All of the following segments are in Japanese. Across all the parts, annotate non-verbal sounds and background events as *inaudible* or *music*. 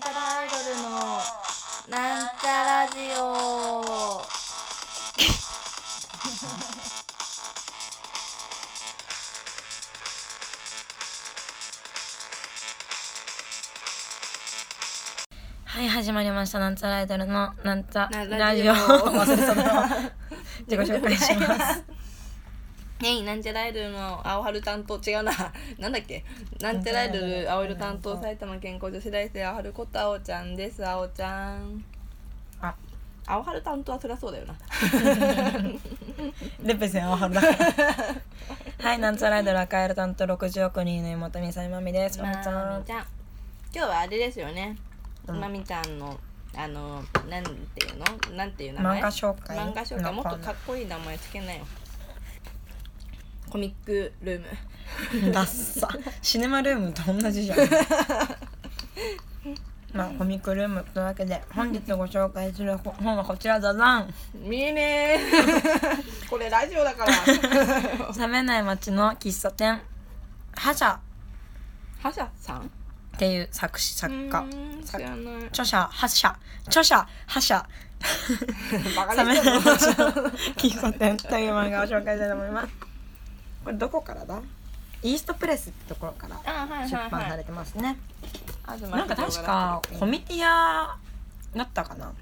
なんちゃらアイドルのなんちゃラジオ。はい始まりました。なんちゃらアイドルのなんちゃなラジオ。自己紹介します *laughs* ねいなんちゃらアイドルの青春担当違うな。*laughs* なんだっけ？なんちゃらアイドル青色担当埼玉健康女子大生青春こと青ちゃんです青ちゃん。あ。青春担当はそりゃそうだよな。*laughs* レペゼン青春だ。か *laughs* らはいなんちゃらアイドル赤色担当60億人の妹みさみまみです。まみちゃん。今日はあれですよね、うん。まみちゃんのあのなんていうの？なんていう名前？漫画紹介漫画紹介？のもっとかっこいい名前つけなよコミックルーム。ダッサ。シネマルームと同じじゃん。*laughs* まあコミックルームというわけで本日ご紹介する本はこちらザザン見えねー *laughs* これラジオだから。冷めない街の喫茶店。覇者。覇者さん？っていう作詞作家。著者覇者。著者覇者。*laughs* 冷めない街の喫茶店という漫画を紹介したいと思いますこれどこからだ？イーストプレスってところから出版されてますね。東なんか確かコミティアだったかな？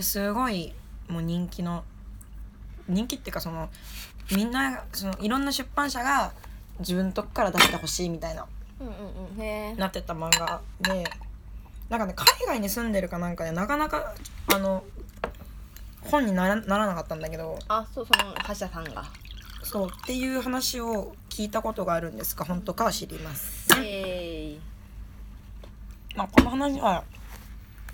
すごいもう人気の人気っていうかそのみんなそのいろんな出版社が自分のとこから出してほしいみたいななってた漫画でなんかね海外に住んでるかなんかでなかなかあの本にならならなかったんだけどあそうその覇者さんがそうっていう話を聞いたことがあるんですが本当かは知ります。えーまあ、この話は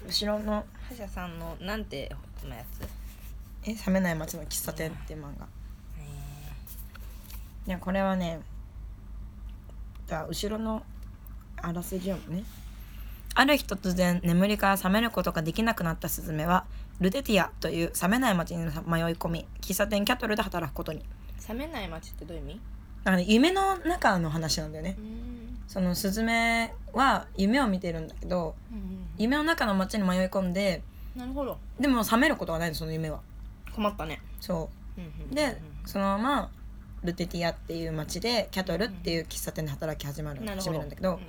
後ろの覇者さんのなんてのやつ「え冷めない街の喫茶店」っていう漫画。いやこれはねじゃあ後ろのあらすじをねある日突然眠りから覚めることができなくなったスズメはルテティアという覚めない街に迷い込み喫茶店キャトルで働くことに冷めない街ってどういう意味？だから、ね、夢の中の話なんだよね。うん。そのスズメは夢を見てるんだけど夢の中の街に迷い込んでなるほど。でも覚めることはないのその夢は。困ったね。そう。ででそのままルテティアっていう街でキャトルっていう喫茶店で働き始まる始めるんだけど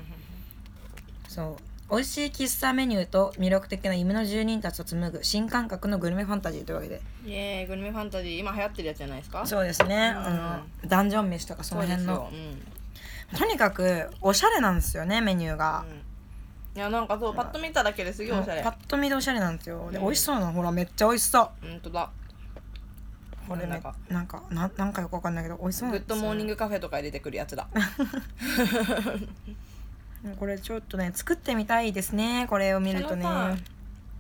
そう美味しい喫茶メニューと魅力的な夢の住人たちと紡ぐ新感覚のグルメファンタジーというわけで。イエーイグルメファンタジー今流行ってるやつじゃないですか？そうですね、うんあのダンジョン飯とかその辺の。そうですよ。とにかくおしゃれなんですよねメニューが。うん、うんいやなんかそうパッと見ただけですげえおしゃれ。パッと見でおしゃれなんですよ。でうん。美味しそうなのほらめっちゃ美味しそう。本当だ。これねなんか。なんかなんなんかよくわかんないけど美味しそうグッなんですよドモーニングカフェとかに出てくるやつだ *laughs* これちょっとね作ってみたいですねこれを見るとね。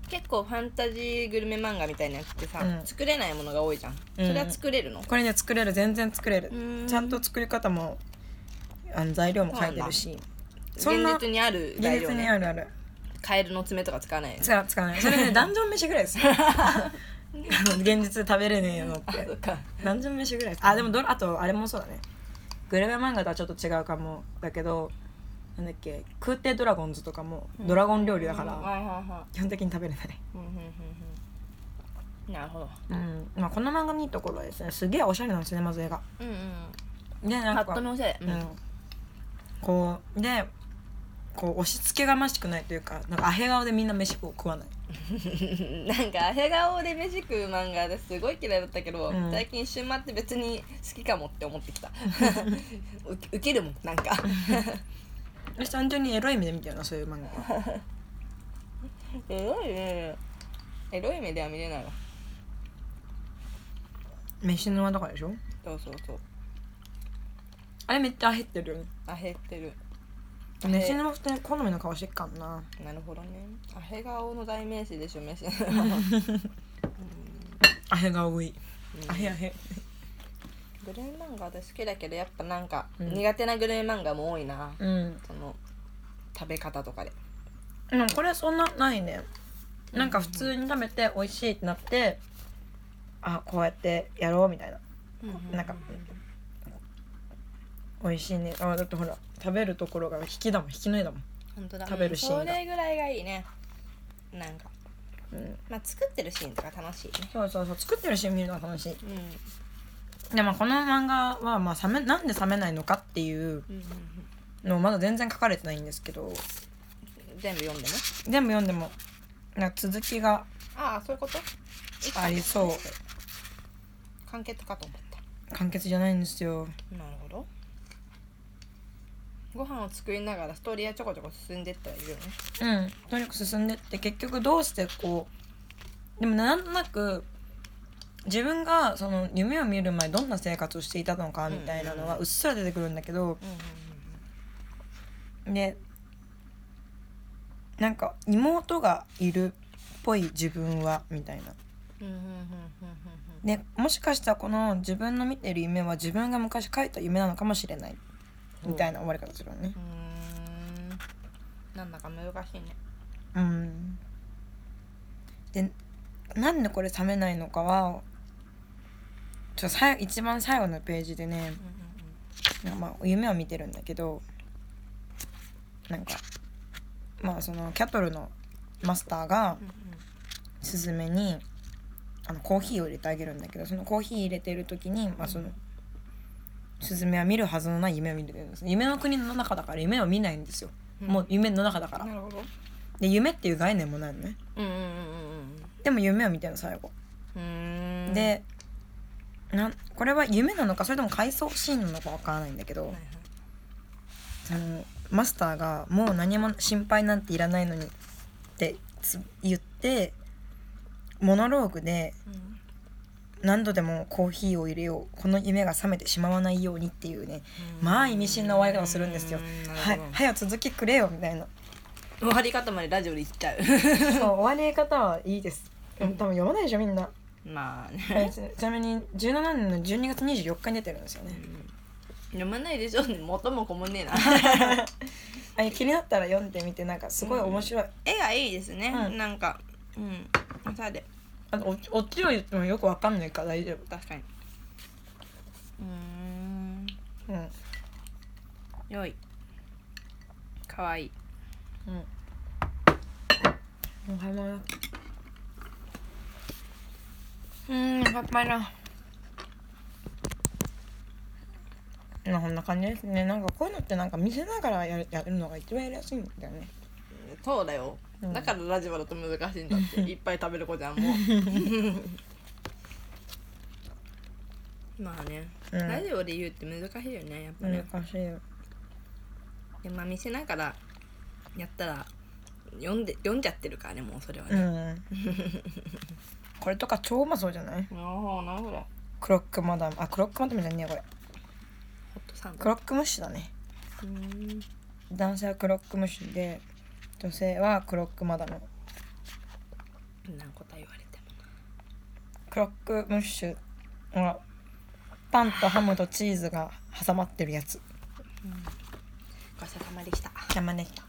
結構ファンタジーグルメ漫画みたいなやつってさ、うん。作れないものが多いじゃん、うん。それは作れるの？これね作れる。全然作れる。うん。ちゃんと作り方もあの材料も書いてるし。そんな現実にある材現実に料ねあるある。カエルの爪とか使わないよね使う使わない。それね *laughs* ダンジョン飯ぐらいです。*laughs* あの現実で食べれねえのっあそってか。ダンジョン飯ぐらいですあでもどあとあれもそうだね。グルメ漫画とはちょっと違うかも。だけどなんだっけ空挺ドラゴンズとかもドラゴン料理だから、基本的に食べれない。なるほど。うん。まあこの漫画のいいところはですねすげえおしゃれなんですねまず絵がうんうん。でなんかううん。ん、こうでこう押し付けがましくないというかなんかアヘ顔でみんな飯を食わない。*laughs* なんかアヘ顔で飯食う漫画ですごい嫌いだったけど、うん。最近一瞬待って別に好きかもって思ってきた。*laughs* ウケるもんなんか *laughs* 私単純にエロい目で見てるなそういう漫画。はエロいねエロい目では見れないわ。飯の輪とかでしょ？そうそうそう。あれめっちゃアヘってるよね。アヘってる。飯の輪普通に好みの顔してっかんな。なるほどね。アヘ顔の代名詞でしょ飯アヘ *laughs* 顔食い。うん。アヘアヘグルメ漫画私好きだけどやっぱなんかうん。苦手なグルメ漫画も多いな、うん。その食べ方とかで。でもこれそんなないね。なんか普通に食べて美味しいってなってあこうやってやろうみたいな。なんか美味しいね。あだってほら食べるところが引きだもん。引きの絵だもん。本当だ。食べるシーンが。うんそれぐらいがいいね。なんか。うん、まあ作ってるシーンとか楽しいね。そうそうそう。作ってるシーン見るのが楽しい。うんでもこの漫画は、まあ、冷めなんで冷めないのかっていうのまだ全然書かれてないんですけど。うん全部読んでね。全部読んでもな続きがああそういうこと？ありそう。完結かと思った。完結じゃないんですよ。なるほど。ご飯を作りながらストーリーはちょこちょこ進んでったらいるよね。うん。とにかく進んでって結局どうしてこうでもなんとなく自分がその夢を見る前どんな生活をしていたのかみたいなのはうっすら出てくるんだけどでなんか妹がいるっぽい自分はみたいな。でもしかしたらこの自分の見てる夢は自分が昔描いた夢なのかもしれない。みたいな終わり方するのね。なんだか難しいね。うん。でなんでこれ冷めないのかはちょさい一番最後のページでねうんうんまあ夢を見てるんだけどなんかまあそのキャトルのマスターがスズメにあのコーヒーを入れてあげるんだけどそのコーヒー入れてる時に、まあ、そのスズメは見るはずのない夢を見てるんです。夢の国の中だから夢を見ないんですよ、うん。もう夢の中だから。なるほど。で夢っていう概念もないのね。うんうんうんでも夢を見てるの最後、でなんこれは夢なのかそれとも回想シーンなのかわからないんだけど、はいはいそのマスターが「もう何も心配なんていらないのに」ってつ言ってモノローグでうん何度でもコーヒーを入れようこの夢が覚めてしまわないようにっていうねまあ意味深な終わり方をするんですようん。はい早く続きくれよみたいな。ど終わり方までラジオで言っちゃうそう終わり方はいいです。多分読まないでしょみんな。まあね。はいちちなみに17年の12月24日に出てるんですよね。読まないでしょうね。元も子もねえな。*laughs* あ気になったら読んでみてなんかすごい面白い。絵がいいですね、うん。なんかうん。さであとおオチを言ってもよくわかんないから大丈確かに。うーん。夫。うん。良い。かわいい。うん。もうはい。もううん、やっぱりな。まあこんな感じですね。なんかこういうのってなんか見せながらやるやるのが一番やりやすいんだよね。そうだよ、うんだからラジオだと難しいんだって *laughs* いっぱい食べる子じゃんもうまあね、うんラジオで言うって難しいよねやっぱね、難しいよ。でまあ見せながらやったら読んで読んじゃってるからねもうそれはうね、ん。*laughs* これとか超うまそうじゃない？なるほどなるほどクロックマダム。あ、クロックマダムじゃねえやこれ。ホットサンドクロックムッシュだね。うーん男性はクロックムッシュで、女性はクロックマダム。何答え言われてもクロックムッシュはパンとハムとチーズが挟まってるやつ。ごちそうさまでした山根した。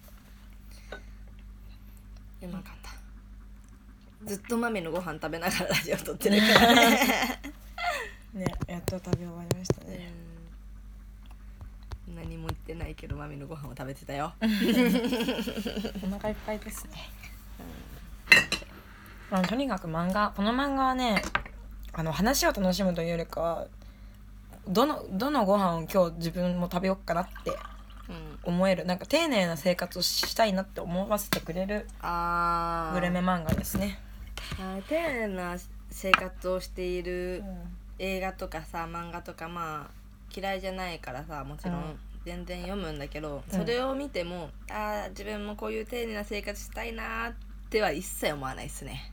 うまかったずっと豆のご飯食べながらラジオ撮ってる。からねね、やっと食べ終わりましたね。うん。何も言ってないけど豆のご飯を食べてたよ。*laughs* お腹いっぱいですね。あのとにかく漫画。この漫画はねあの話を楽しむというよりかはどのどのご飯を今日自分も食べようかなってうん。思える。なんか丁寧な生活をしたいなって思わせてくれるグルメ漫画ですね。丁寧な生活をしている映画とかさ漫画とかまあ嫌いじゃないからさもちろうん。ん全然読むんだけど、うん。それを見てもあー自分もこういう丁寧な生活したいなーっては一切思わないですね。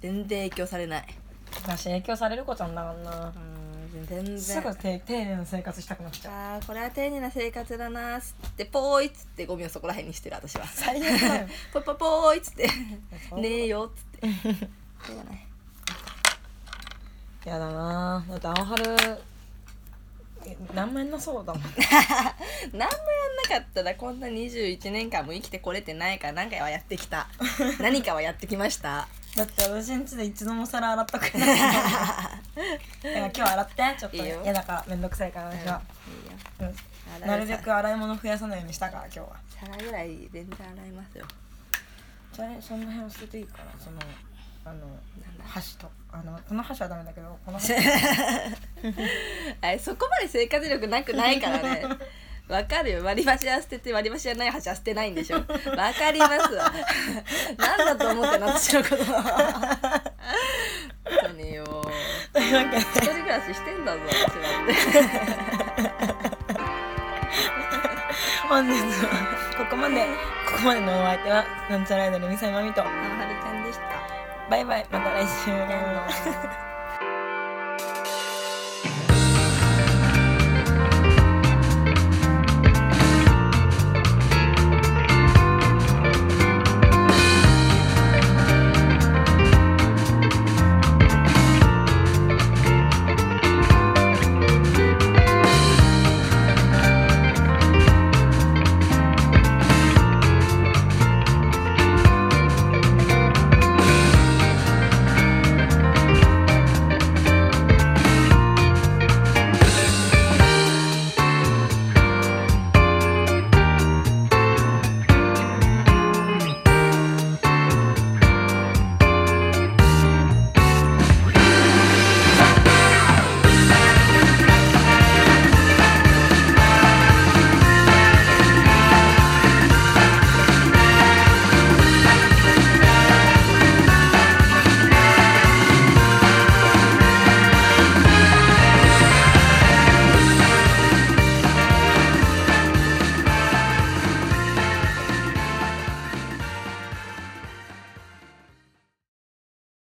全然影響されない。私影響される子ちゃんだからな。う。ん全然。すぐて丁寧な生活したくなっちゃう。あーこれは丁寧な生活だなーっつってポーイっつってゴミをそこら辺にしてる私は。最悪だよ。*laughs* ポポポーイっつって。ねえよっつって。しょうがないやだな。だって青春え何もやんなそうだもん。*laughs* 何もやんなかったらこんな21年間も生きてこれてないから何かはやってきた。*laughs* 何かはやってきました。だって私ん家で一度も皿洗ったくないいや今日洗ってちょっといいよ。嫌だからめんどくさいから私は、いいよ。うん。なるべく洗い物増やさないようにしたから今日は。皿ぐらい全然洗いますよ。それそんな辺は捨てていいかな。そのあのなんだ？箸と。あのこの箸はダメだけどこの箸。*laughs* あれそこまで生活力なくないからね。わかるよ。割り箸は捨てて割り箸じゃない箸は捨てないんでしょ。わかりますわ。*laughs* なんだと思ってな私のことというわけで一人暮らししてんだぞ私だって本日はここまで。ここまでのお相手はなんちゃらアイドルみさいまみと。あはるちゃんでした。バイバイ。また来週